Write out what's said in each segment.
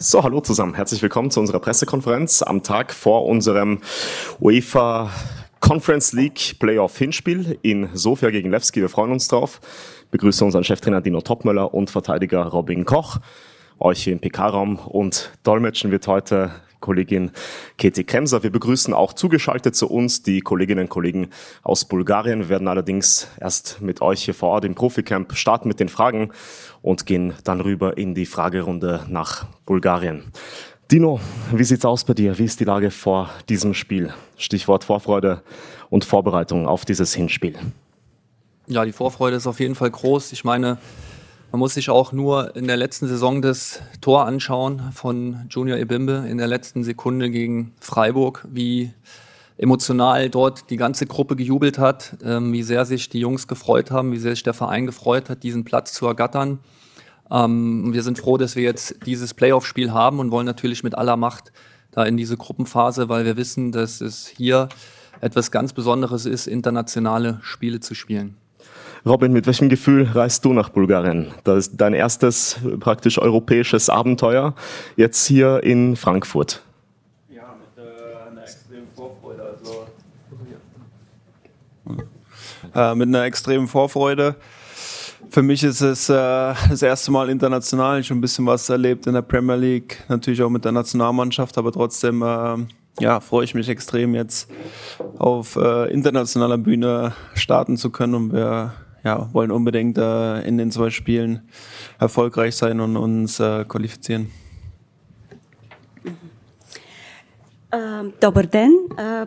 So, hallo zusammen. Herzlich willkommen zu unserer Pressekonferenz am Tag vor unserem UEFA Conference League Playoff Hinspiel in Sofia gegen Levski. Wir freuen uns drauf. Begrüße unseren Cheftrainer Dino Topmöller und Verteidiger Robin Koch. Euch hier im PK-Raum und dolmetschen wird heute Kollegin Katie Kremser. Wir begrüßen auch zugeschaltet zu uns die Kolleginnen und Kollegen aus Bulgarien. Wir werden allerdings erst mit euch hier vor Ort im Proficamp starten mit den Fragen und gehen dann rüber in die Fragerunde nach Bulgarien. Dino, wie sieht's aus bei dir? Wie ist die Lage vor diesem Spiel? Stichwort Vorfreude und Vorbereitung auf dieses Hinspiel. Ja, die Vorfreude ist auf jeden Fall groß. Ich meine, man muss sich auch nur in der letzten Saison das Tor anschauen von Junior Ebimbe in der letzten Sekunde gegen Freiburg, wie emotional dort die ganze Gruppe gejubelt hat, ähm, wie sehr sich die Jungs gefreut haben, wie sehr sich der Verein gefreut hat, diesen Platz zu ergattern. Ähm, wir sind froh, dass wir jetzt dieses Playoff-Spiel haben und wollen natürlich mit aller Macht da in diese Gruppenphase, weil wir wissen, dass es hier etwas ganz Besonderes ist, internationale Spiele zu spielen. Robin, mit welchem Gefühl reist du nach Bulgarien? Das ist dein erstes praktisch europäisches Abenteuer, jetzt hier in Frankfurt. Ja, mit äh, einer extremen Vorfreude. Also, äh, mit einer extremen Vorfreude. Für mich ist es äh, das erste Mal international, schon ein bisschen was erlebt in der Premier League, natürlich auch mit der Nationalmannschaft, aber trotzdem äh, ja, freue ich mich extrem jetzt auf äh, internationaler Bühne starten zu können und wir ja, wollen unbedingt äh, in den zwei Spielen erfolgreich sein und uns äh, qualifizieren. Добър ден!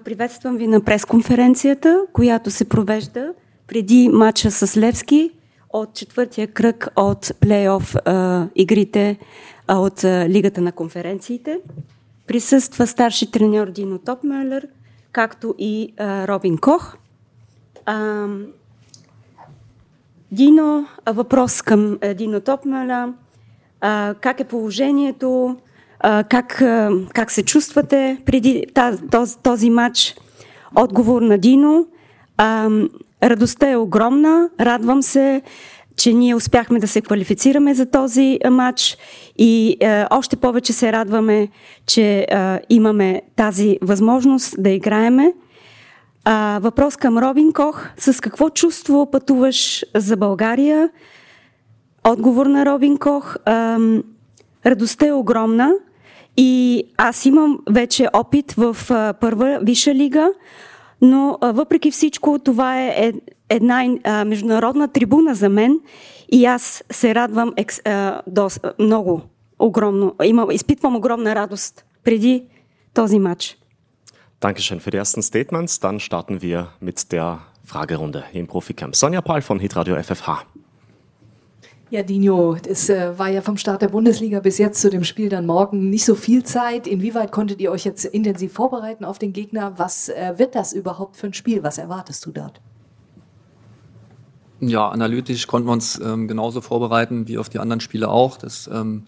Приветствам ви на пресконференцията, която се провежда преди матча с Левски от четвъртия кръг от плейоф игрите от Лигата на конференциите. Присъства старши треньор Дино Топмелер, както и Робин Кох. Дино, въпрос към Дино Топмела. Как е положението? Как, как се чувствате преди този, този матч? Отговор на Дино. Радостта е огромна. Радвам се, че ние успяхме да се квалифицираме за този матч и още повече се радваме, че имаме тази възможност да играеме. А, въпрос към Робин Кох. С какво чувство пътуваш за България? Отговор на Робин Кох. А, радостта е огромна и аз имам вече опит в а, първа виша лига, но а, въпреки всичко това е една а, международна трибуна за мен и аз се радвам екс, а, до, много, огромно. Имам, изпитвам огромна радост преди този матч. Dankeschön für die ersten Statements. Dann starten wir mit der Fragerunde im Proficamp. Sonja Paul von Hitradio FFH. Ja, Dino, es äh, war ja vom Start der Bundesliga bis jetzt zu dem Spiel dann morgen nicht so viel Zeit. Inwieweit konntet ihr euch jetzt intensiv vorbereiten auf den Gegner? Was äh, wird das überhaupt für ein Spiel? Was erwartest du dort? Ja, analytisch konnten wir uns ähm, genauso vorbereiten wie auf die anderen Spiele auch. Das ähm,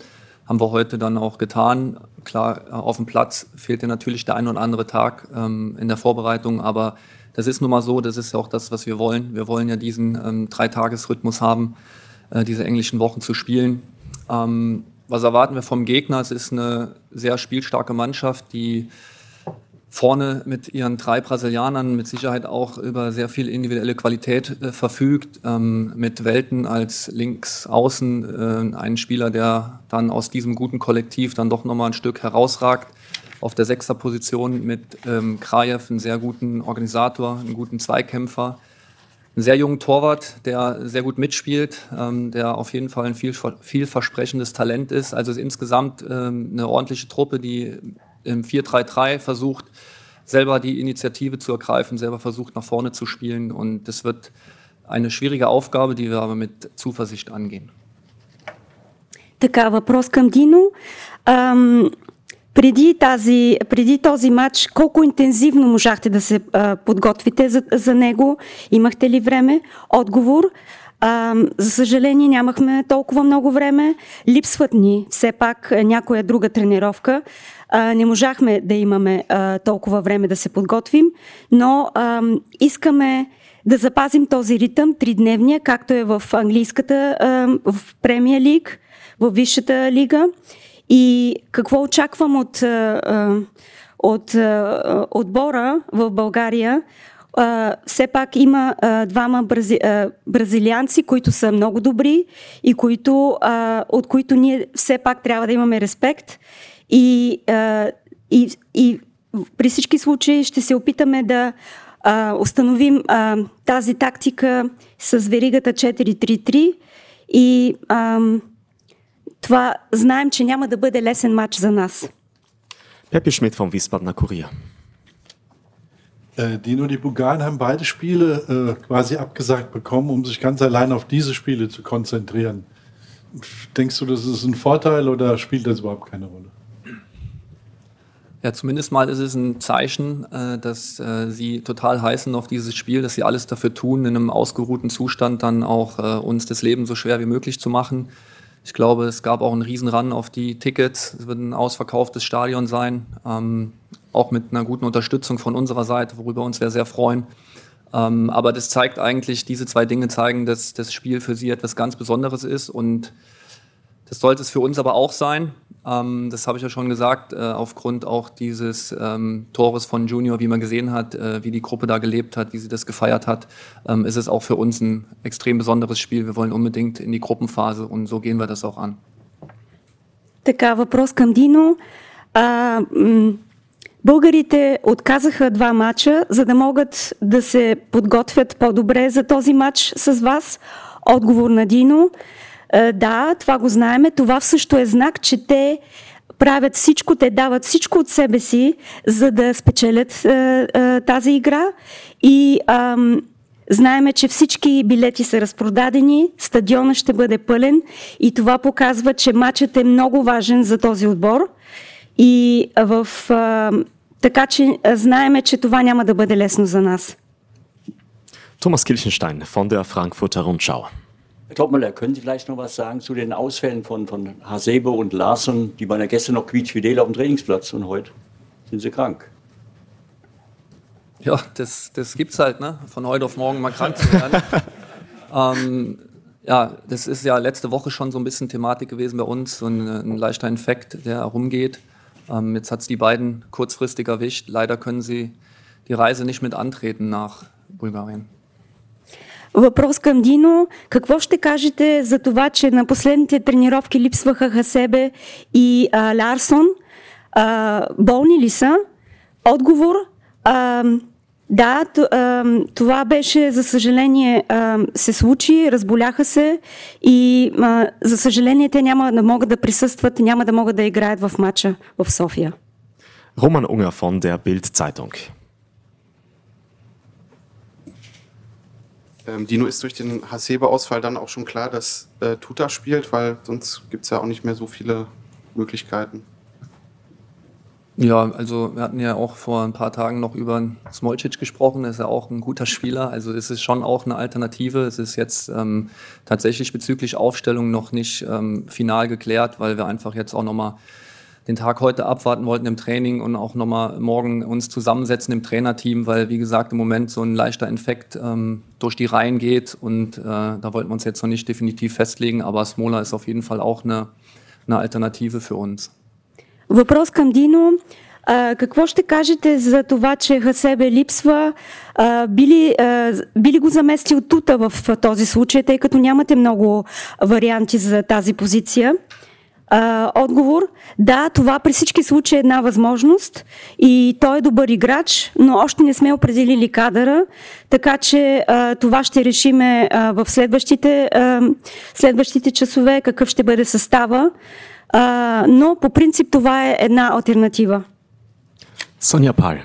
haben wir heute dann auch getan. Klar, auf dem Platz fehlt ja natürlich der ein oder andere Tag ähm, in der Vorbereitung, aber das ist nun mal so, das ist ja auch das, was wir wollen. Wir wollen ja diesen ähm, Dreitagesrhythmus haben, äh, diese englischen Wochen zu spielen. Ähm, was erwarten wir vom Gegner? Es ist eine sehr spielstarke Mannschaft, die vorne mit ihren drei Brasilianern mit Sicherheit auch über sehr viel individuelle Qualität äh, verfügt, ähm, mit Welten als links außen äh, einen Spieler, der dann aus diesem guten Kollektiv dann doch nochmal ein Stück herausragt. Auf der sechster Position mit ähm, Krajew, einen sehr guten Organisator, einen guten Zweikämpfer, einen sehr jungen Torwart, der sehr gut mitspielt, ähm, der auf jeden Fall ein viel, vielversprechendes Talent ist. Also ist insgesamt ähm, eine ordentliche Truppe, die im 4-3-3 versucht, selber die Initiative zu ergreifen, selber versucht, nach vorne zu spielen. Und das wird eine schwierige Aufgabe, die wir aber mit Zuversicht angehen. Така, въпрос към Дино. Ам, преди, тази, преди този матч, колко интензивно можахте да се а, подготвите за, за него? Имахте ли време? Отговор. А, за съжаление нямахме толкова много време. Липсват ни все пак някоя друга тренировка. А, не можахме да имаме а, толкова време да се подготвим, но а, искаме да запазим този ритъм тридневния, както е в английската, а, в премия лиг, в висшата лига. И какво очаквам от, от отбора в България? Uh, все пак има uh, двама брази, uh, бразилианци, които са много добри и които, uh, от които ние все пак трябва да имаме респект. И, uh, и, и при всички случаи ще се опитаме да uh, установим uh, тази тактика с веригата 4-3-3 и uh, това знаем, че няма да бъде лесен матч за нас. Peppi Schmidt vom Wiesbadener Kurier. Äh, Dino, die Bulgaren haben beide Spiele äh, quasi abgesagt bekommen, um sich ganz allein auf diese Spiele zu konzentrieren. Denkst du, das ist ein Vorteil oder spielt das überhaupt keine Rolle? Ja, zumindest mal ist es ein Zeichen, äh, dass äh, sie total heißen auf dieses Spiel, dass sie alles dafür tun, in einem ausgeruhten Zustand dann auch äh, uns das Leben so schwer wie möglich zu machen. Ich glaube, es gab auch einen Riesenrun auf die Tickets. Es wird ein ausverkauftes Stadion sein, ähm, auch mit einer guten Unterstützung von unserer Seite, worüber uns wir sehr freuen. Ähm, aber das zeigt eigentlich, diese zwei Dinge zeigen, dass das Spiel für sie etwas ganz Besonderes ist und das sollte es für uns aber auch sein. Ähm, das habe ich ja schon gesagt, äh, aufgrund auch dieses ähm, Tores von Junior, wie man gesehen hat, äh, wie die Gruppe da gelebt hat, wie sie das gefeiert hat, ähm, ist es auch für uns ein extrem besonderes Spiel. Wir wollen unbedingt in die Gruppenphase und so gehen wir das auch an. Така, въпрос към Дино. А, българите отказаха два матча, за да могат да се подготвят по-добре за този матч с вас. Отговор на Дино. Е, да, това го знаеме. Това също е знак, че те правят всичко, те дават всичко от себе си, за да спечелят е, е, тази игра. И ам, знаеме, че всички билети са разпродадени, стадиона ще бъде пълен и това показва, че матчът е много важен за този отбор. И в, а, така че знаеме, че това няма да бъде лесно за нас. Thomas Kilchenstein von der Frankfurter Rundschau. Herr Topmüller, können Sie vielleicht noch was sagen zu den Ausfällen von, von Hasebe und Larsson? Die waren ja gestern noch quietschfidel auf dem Trainingsplatz und heute sind sie krank. Ja, das, das es halt, ne? Von heute auf morgen mal krank zu werden. ähm, ja, das ist ja letzte Woche schon so ein bisschen Thematik gewesen bei uns, so ein, ein leichter Infekt, der herumgeht. Ähm, jetzt hat es die beiden kurzfristig erwischt. Leider können sie die Reise nicht mit antreten nach Bulgarien. Въпрос към Дино. Какво ще кажете за това, че на последните тренировки липсваха Хасебе и а, Ларсон? А, болни ли са? Отговор. А, да, това беше, за съжаление, се случи, разболяха се и за съжаление те няма да могат да присъстват, няма да могат да играят в матча в София. Roman Unger von der Bild-Zeitung. Ähm, Dino ist durch den Hasebe-Ausfall dann auch schon klar, dass äh, Tuta spielt, weil sonst gibt es ja auch nicht mehr so viele Möglichkeiten. Ja, also wir hatten ja auch vor ein paar Tagen noch über Smolcic gesprochen, ist ja auch ein guter Spieler, also es ist schon auch eine Alternative. Es ist jetzt ähm, tatsächlich bezüglich Aufstellung noch nicht ähm, final geklärt, weil wir einfach jetzt auch nochmal den Tag heute abwarten wollten im Training und auch nochmal morgen uns zusammensetzen im Trainerteam, weil wie gesagt im Moment so ein leichter Infekt ähm, durch die Reihen geht und äh, da wollten wir uns jetzt noch nicht definitiv festlegen, aber Smola ist auf jeden Fall auch eine, eine Alternative für uns. Въпрос към Дино. А, какво ще кажете за това, че Хасебе липсва? А, били, а, били го заместил Тута в този случай, тъй като нямате много варианти за тази позиция? А, отговор да, това при всички случаи е една възможност и той е добър играч, но още не сме определили кадъра, така че а, това ще решиме а, в следващите, а, следващите часове какъв ще бъде състава. Uh, но по принцип това е една альтернатива. Sonja Pahl.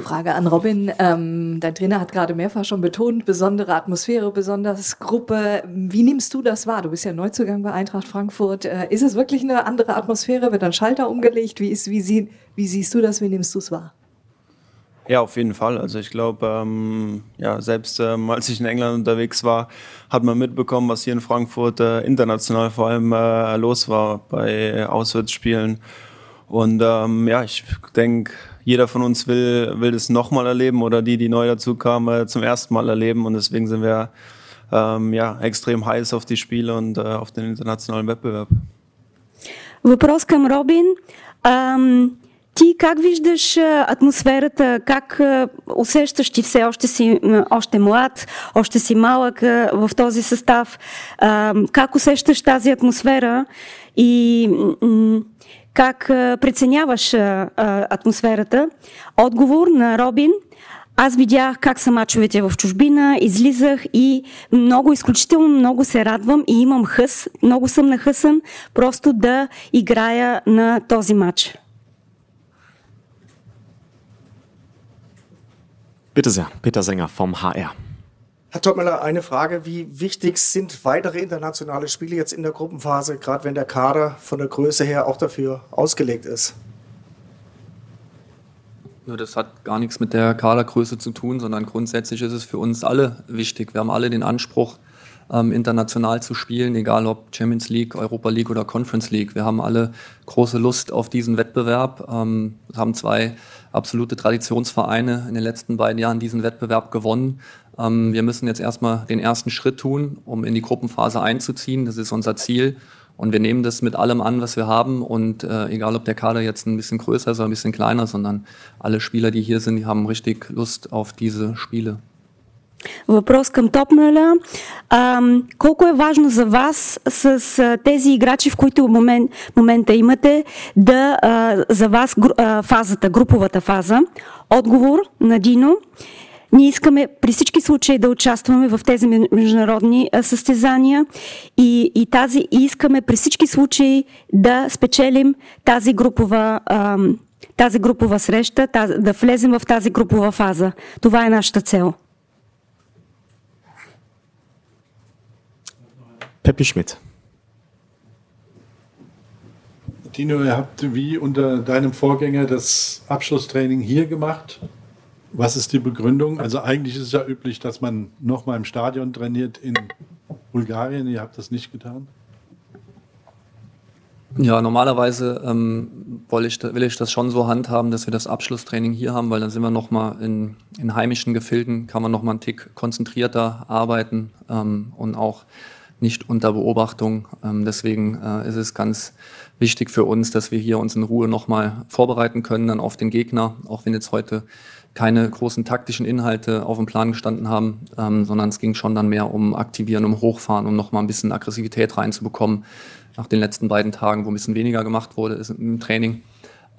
Frage an Robin. Ähm, dein Trainer hat gerade mehrfach schon betont, besondere Atmosphäre, besonders Gruppe. Wie nimmst du das wahr? Du bist ja Neuzugang bei Eintracht Frankfurt. Äh, ist es wirklich eine andere Atmosphäre? Wird ein Schalter umgelegt? Wie, ist, wie, sie, wie siehst du das? Wie nimmst du es wahr? Ja, auf jeden Fall. Also ich glaube, ähm, ja, selbst ähm, als ich in England unterwegs war, hat man mitbekommen, was hier in Frankfurt äh, international vor allem äh, los war bei Auswärtsspielen. Und ähm, ja, ich denke, jeder von uns will, will das nochmal erleben oder die, die neu dazu kamen, äh, zum ersten Mal erleben. Und deswegen sind wir ähm, ja, extrem heiß auf die Spiele und äh, auf den internationalen Wettbewerb. Въпрос към Робин. Ам, Ти как виждаш атмосферата, как усещаш ти все още си още млад, още си малък в този състав, как усещаш тази атмосфера? И как преценяваш атмосферата? Отговор на Робин – аз видях как са мачовете в чужбина, излизах и много, изключително много се радвам и имам хъс, много съм нахъсан просто да играя на този матч. Bitte sehr, Peter Sänger vom HR. Herr Topmüller, eine Frage. Wie wichtig sind weitere internationale Spiele jetzt in der Gruppenphase, gerade wenn der Kader von der Größe her auch dafür ausgelegt ist? Ja, das hat gar nichts mit der Kadergröße zu tun, sondern grundsätzlich ist es für uns alle wichtig. Wir haben alle den Anspruch, ähm, international zu spielen, egal ob Champions League, Europa League oder Conference League. Wir haben alle große Lust auf diesen Wettbewerb. Ähm, haben zwei absolute Traditionsvereine in den letzten beiden Jahren diesen Wettbewerb gewonnen. Ähm, wir müssen jetzt erstmal den ersten Schritt tun, um in die Gruppenphase einzuziehen. Das ist unser Ziel. Und wir nehmen das mit allem an, was wir haben. Und äh, egal, ob der Kader jetzt ein bisschen größer ist oder ein bisschen kleiner, sondern alle Spieler, die hier sind, die haben richtig Lust auf diese Spiele. Въпрос към Топмеля. колко е важно за вас с а, тези играчи, в които момент, момента имате, да а, за вас а, фазата, груповата фаза? Отговор на Дино. Ние искаме при всички случаи да участваме в тези международни състезания и, и, тази, и искаме при всички случаи да спечелим тази групова, тази групова среща, тази, да влезем в тази групова фаза. Това е нашата цел. Peppi Schmidt. Dino, ihr habt wie unter deinem Vorgänger das Abschlusstraining hier gemacht. Was ist die Begründung? Also eigentlich ist es ja üblich, dass man nochmal im Stadion trainiert in Bulgarien. Ihr habt das nicht getan? Ja, normalerweise ähm, will, ich, will ich das schon so handhaben, dass wir das Abschlusstraining hier haben, weil dann sind wir nochmal in, in heimischen Gefilden, kann man nochmal einen Tick konzentrierter arbeiten ähm, und auch nicht unter Beobachtung. Ähm, deswegen äh, ist es ganz wichtig für uns, dass wir hier uns in Ruhe nochmal vorbereiten können dann auf den Gegner, auch wenn jetzt heute keine großen taktischen Inhalte auf dem Plan gestanden haben, ähm, sondern es ging schon dann mehr um Aktivieren, um Hochfahren, um nochmal ein bisschen Aggressivität reinzubekommen. Nach den letzten beiden Tagen, wo ein bisschen weniger gemacht wurde im Training.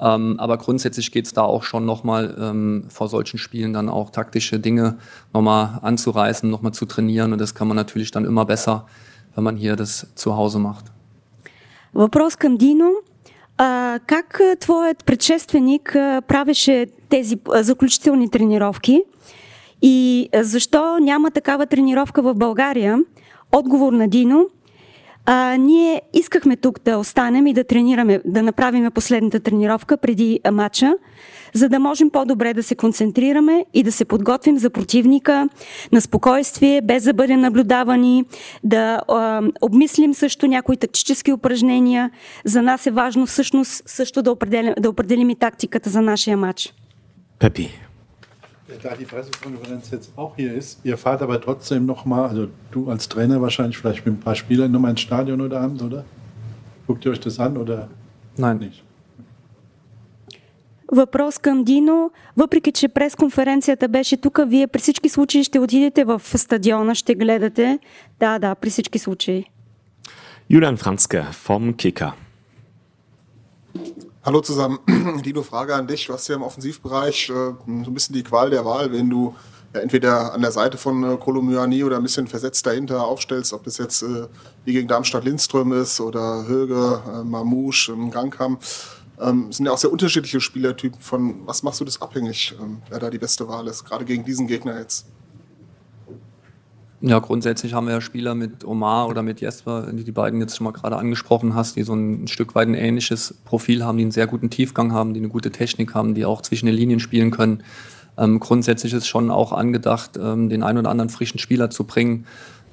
Ähm, aber grundsätzlich geht es da auch schon nochmal ähm, vor solchen Spielen dann auch taktische Dinge nochmal anzureißen, nochmal zu trainieren. Und das kann man natürlich dann immer besser, wenn man hier das zu Hause macht. Вопрос към Дино. А, как твоят предшественик правеше тези заключителни тренировки и защо няма такава тренировка в България? Отговор на Дино. А, ние искахме тук да останем и да тренираме, да направим последната тренировка преди матча, за да можем по-добре да се концентрираме и да се подготвим за противника на спокойствие, без да бъдем наблюдавани, да а, обмислим също някои тактически упражнения. За нас е важно всъщност също да определим, да определим и тактиката за нашия матч. Peppi. Da die Pressekonferenz jetzt auch hier ist, ihr fahrt aber trotzdem nochmal, also du als Trainer wahrscheinlich vielleicht mit ein paar Spielern nochmal ins Stadion oder Abend, oder? Guckt ihr euch das an oder Nein. nicht? Въпрос към Дино. Въпреки, че пресконференцията беше тук, вие при всички случаи ще отидете в стадиона, ще гледате. Да, да, при всички случаи. Julian Franzke vom Kicker. Hallo zusammen. Dino, Frage an dich. Du hast ja im Offensivbereich äh, so ein bisschen die Qual der Wahl, wenn du ja, entweder an der Seite von äh, Kolomyani oder ein bisschen versetzt dahinter aufstellst, ob das jetzt äh, wie gegen Darmstadt Lindström ist oder Höge, äh, Mamouche, ähm, Gangkam. Ähm, sind ja auch sehr unterschiedliche Spielertypen. Von was machst du das abhängig, ähm, wer da die beste Wahl ist, gerade gegen diesen Gegner jetzt? Ja, grundsätzlich haben wir ja Spieler mit Omar oder mit Jesper, die die beiden jetzt schon mal gerade angesprochen hast, die so ein Stück weit ein ähnliches Profil haben, die einen sehr guten Tiefgang haben, die eine gute Technik haben, die auch zwischen den Linien spielen können. Ähm, grundsätzlich ist schon auch angedacht, ähm, den einen oder anderen frischen Spieler zu bringen,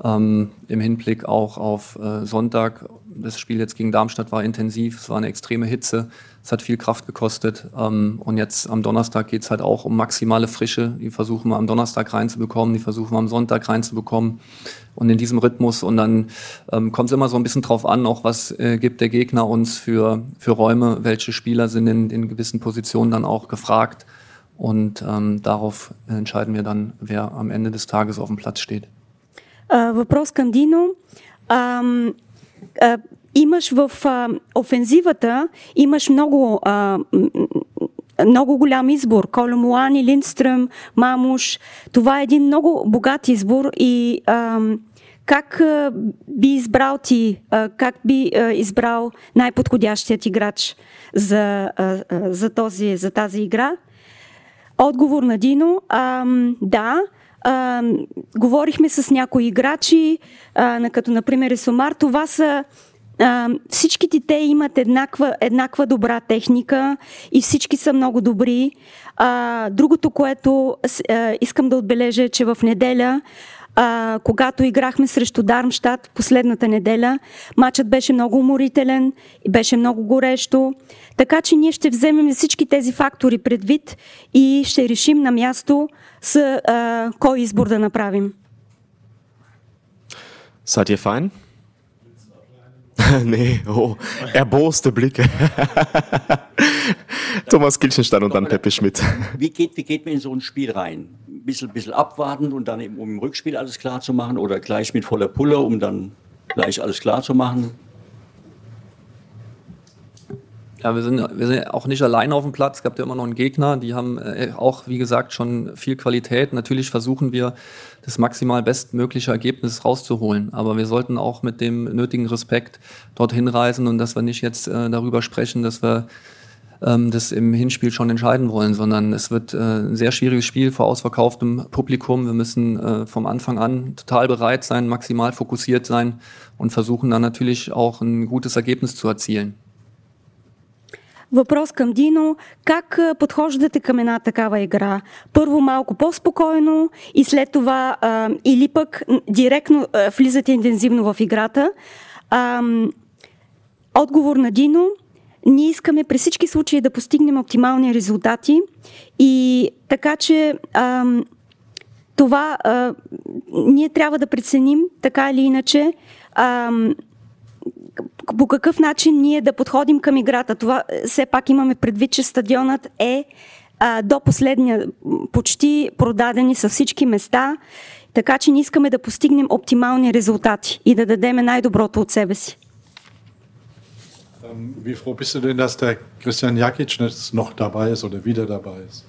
ähm, im Hinblick auch auf äh, Sonntag das Spiel jetzt gegen Darmstadt war intensiv, es war eine extreme Hitze, es hat viel Kraft gekostet. Ähm, und jetzt am Donnerstag geht es halt auch um maximale Frische. Die versuchen wir am Donnerstag reinzubekommen, die versuchen wir am Sonntag reinzubekommen. Und in diesem Rhythmus. Und dann ähm, kommt es immer so ein bisschen drauf an, auch was äh, gibt der Gegner uns für, für Räume, welche Spieler sind in, in gewissen Positionen dann auch gefragt. Und ähm, darauf entscheiden wir dann, wer am Ende des Tages auf dem Platz steht. Въпрос към Дино. А, а, имаш в а, офензивата, имаш много, а, много голям избор. Коля Муани, Линдстръм, Мамуш. Това е един много богат избор и а, как а, би избрал ти, а, как би а, избрал най-подходящият играч за, а, за, този, за тази игра? Отговор на Дино. А, да, а, говорихме с някои играчи, а, като например Есомар. Това са а, всичките те имат еднаква, еднаква добра техника и всички са много добри. А, другото, което а, искам да отбележа е, че в неделя а, когато играхме срещу Дармштадт последната неделя, матчът беше много уморителен и беше много горещо. Така че ние ще вземем всички тези фактори предвид и ще решим на място с а, кой избор да направим. Seid ihr fein? nee, oh, erboste Blicke. Thomas Kilchenstein und dann Peppe Schmidt. Wie geht, wie geht man in so ein Spiel rein? Ein bisschen, bisschen abwarten und dann eben, um im Rückspiel alles klar zu machen oder gleich mit voller Pulle, um dann gleich alles klar zu machen? Ja, wir sind, wir sind auch nicht alleine auf dem Platz. Es gab ja immer noch einen Gegner. Die haben äh, auch, wie gesagt, schon viel Qualität. Natürlich versuchen wir, das maximal bestmögliche Ergebnis rauszuholen. Aber wir sollten auch mit dem nötigen Respekt dorthin reisen und dass wir nicht jetzt äh, darüber sprechen, dass wir ähm, das im Hinspiel schon entscheiden wollen, sondern es wird äh, ein sehr schwieriges Spiel vor ausverkauftem Publikum. Wir müssen äh, vom Anfang an total bereit sein, maximal fokussiert sein und versuchen dann natürlich auch ein gutes Ergebnis zu erzielen. Въпрос към Дино. Как подхождате към една такава игра? Първо малко по-спокойно и след това а, или пък директно а, влизате интензивно в играта. А, отговор на Дино. Ние искаме при всички случаи да постигнем оптимални резултати и така че а, това а, ние трябва да преценим така или иначе а, по какъв начин ние да подходим към играта. Това все пак имаме предвид, че стадионът е а, до последния почти продадени са всички места, така че ние искаме да постигнем оптимални резултати и да дадеме най-доброто от себе си. Wie froh bist du denn, dass der Christian Jakic noch dabei ist oder wieder dabei ist?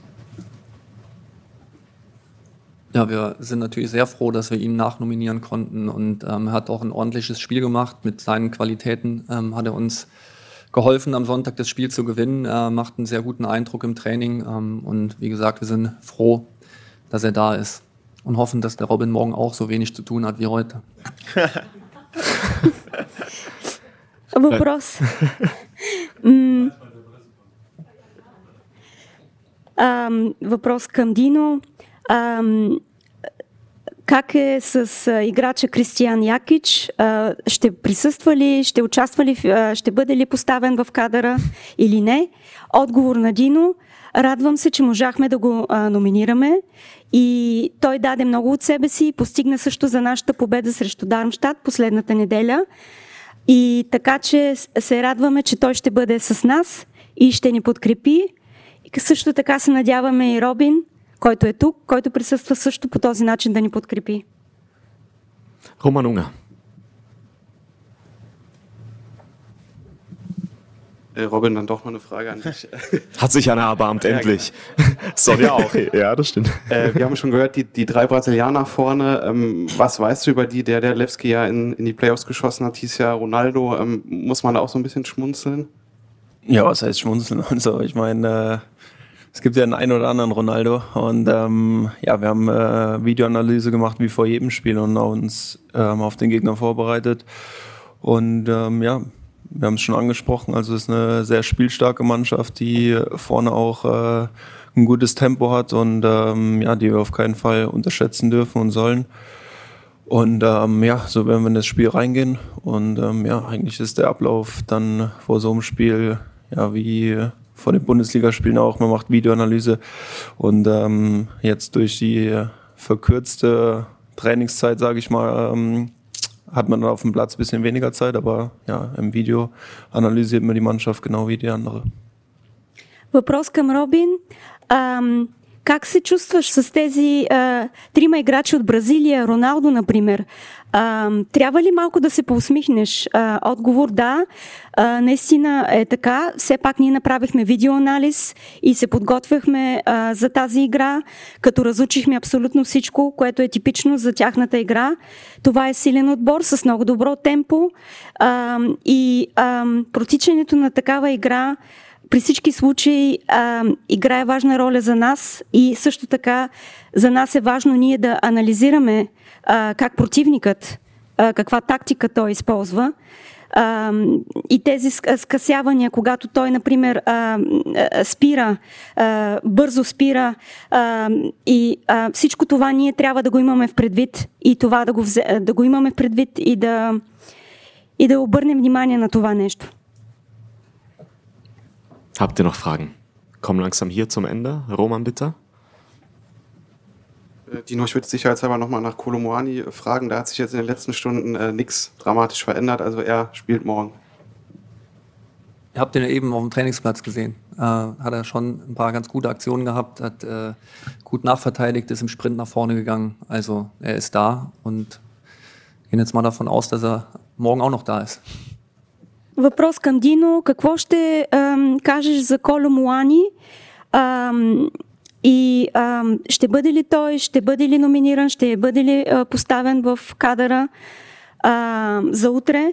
Ja, wir sind natürlich sehr froh, dass wir ihn nachnominieren konnten und ähm, er hat auch ein ordentliches Spiel gemacht. Mit seinen Qualitäten ähm, hat er uns geholfen, am Sonntag das Spiel zu gewinnen. Er macht einen sehr guten Eindruck im Training ähm, und wie gesagt, wir sind froh, dass er da ist und hoffen, dass der Robin morgen auch so wenig zu tun hat wie heute. Въпрос. Въпрос към Дино. Ам, как е с а, играча Кристиян Якич? А, ще присъства ли, ще участва ли, а, ще бъде ли поставен в кадъра или не? Отговор на Дино. Радвам се, че можахме да го а, номинираме и той даде много от себе си и постигна също за нашата победа срещу Дармштадт последната неделя. И така, че се радваме, че той ще бъде с нас и ще ни подкрепи. И също така се надяваме и Робин, който е тук, който присъства също по този начин да ни подкрепи. Roman. Robin, dann doch mal eine Frage an dich. Hat sich einer erbarmt, endlich. Sonja auch. Ja, das stimmt. Äh, wir haben schon gehört, die, die drei Brasilianer vorne. Ähm, was weißt du über die? Der, der Lewski ja in, in die Playoffs geschossen hat, hieß ja Ronaldo. Ähm, muss man da auch so ein bisschen schmunzeln? Ja, was heißt schmunzeln? Also, ich meine, äh, es gibt ja einen ein oder anderen Ronaldo und ähm, ja, wir haben äh, Videoanalyse gemacht wie vor jedem Spiel und uns ähm, auf den Gegner vorbereitet. Und ähm, ja, wir haben es schon angesprochen, also es ist eine sehr spielstarke Mannschaft, die vorne auch äh, ein gutes Tempo hat und ähm, ja, die wir auf keinen Fall unterschätzen dürfen und sollen. Und ähm, ja, so werden wir in das Spiel reingehen. Und ähm, ja, eigentlich ist der Ablauf dann vor so einem Spiel, ja, wie vor den Bundesligaspielen auch. Man macht Videoanalyse. Und ähm, jetzt durch die verkürzte Trainingszeit, sage ich mal, ähm, hat man dann auf dem Platz ein bisschen weniger Zeit. Aber ja, im Video analysiert man die Mannschaft genau wie die andere. Въпрос към Робин. Ам, как се чувстваш с тези а, трима играчи от Бразилия, Роналдо, например? А, трябва ли малко да се поусмихнеш? А, отговор да. А, наистина е така. Все пак ние направихме видеоанализ и се подготвяхме а, за тази игра, като разучихме абсолютно всичко, което е типично за тяхната игра. Това е силен отбор с много добро темпо а, и а, протичането на такава игра при всички случаи а, играе важна роля за нас и също така за нас е важно ние да анализираме а, как противникът, а, каква тактика той използва. А, и тези скъсявания, когато той, например, а, спира, а, бързо спира а, и а, всичко това ние трябва да го имаме в предвид и това да го, взе, да го имаме в предвид и да, и да обърнем внимание на това нещо. Habt ihr noch Fragen? Kommen langsam hier zum Ende. Roman, bitte. Dino, ich würde sicherheitshalber nochmal nach Kolomoani fragen. Da hat sich jetzt in den letzten Stunden äh, nichts dramatisch verändert. Also er spielt morgen. Ihr habt ihn ja eben auf dem Trainingsplatz gesehen. Äh, hat er schon ein paar ganz gute Aktionen gehabt, hat äh, gut nachverteidigt, ist im Sprint nach vorne gegangen. Also er ist da und gehen jetzt mal davon aus, dass er morgen auch noch da ist. Въпрос към Дино. Какво ще ам, кажеш за Коло Муани? Ам, и ам, ще бъде ли той, ще бъде ли номиниран, ще бъде ли а, поставен в кадъра а, за утре?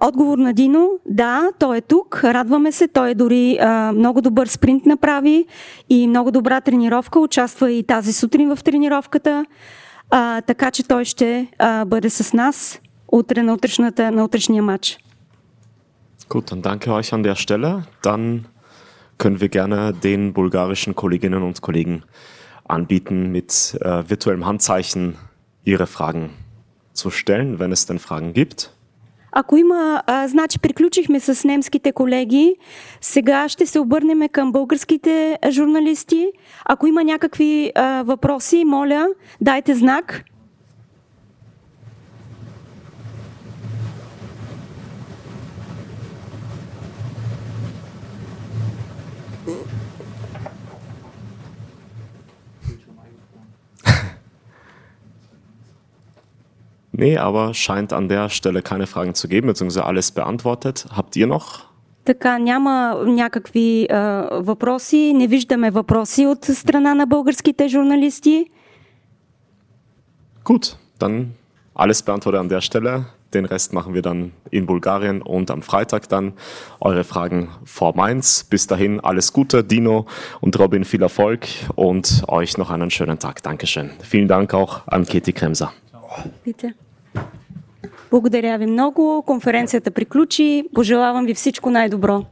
Отговор на Дино, да, той е тук, радваме се, той е дори а, много добър спринт направи и много добра тренировка, участва и тази сутрин в тренировката, а, така че той ще а, бъде с нас утре на, утрешната, на утрешния матч. Gut, dann danke euch an der Stelle. Dann können wir gerne den bulgarischen Kolleginnen und Kollegen anbieten, mit äh, virtuellem Handzeichen ihre Fragen zu stellen, wenn es denn Fragen gibt. Ако има, а, значи приключихме с немските колеги, сега ще се обърнем към българските журналисти. Ако има някакви а, въпроси, моля, дайте знак. Nee, aber scheint an der Stelle keine Fragen zu geben, beziehungsweise alles beantwortet. Habt ihr noch? Така, няма някакви а, въпроси, не виждаме въпроси от страна на българските журналисти. Gut, dann alles beantwortet an der Stelle. Den Rest machen wir dann in Bulgarien und am Freitag dann. Eure Fragen vor Mainz. Bis dahin alles Gute, Dino und Robin, viel Erfolg und euch noch einen schönen Tag. Dankeschön. Vielen Dank auch an Keti Kremser. Пите. Благодаря ви много. Конференцията приключи. Пожелавам ви всичко най-добро.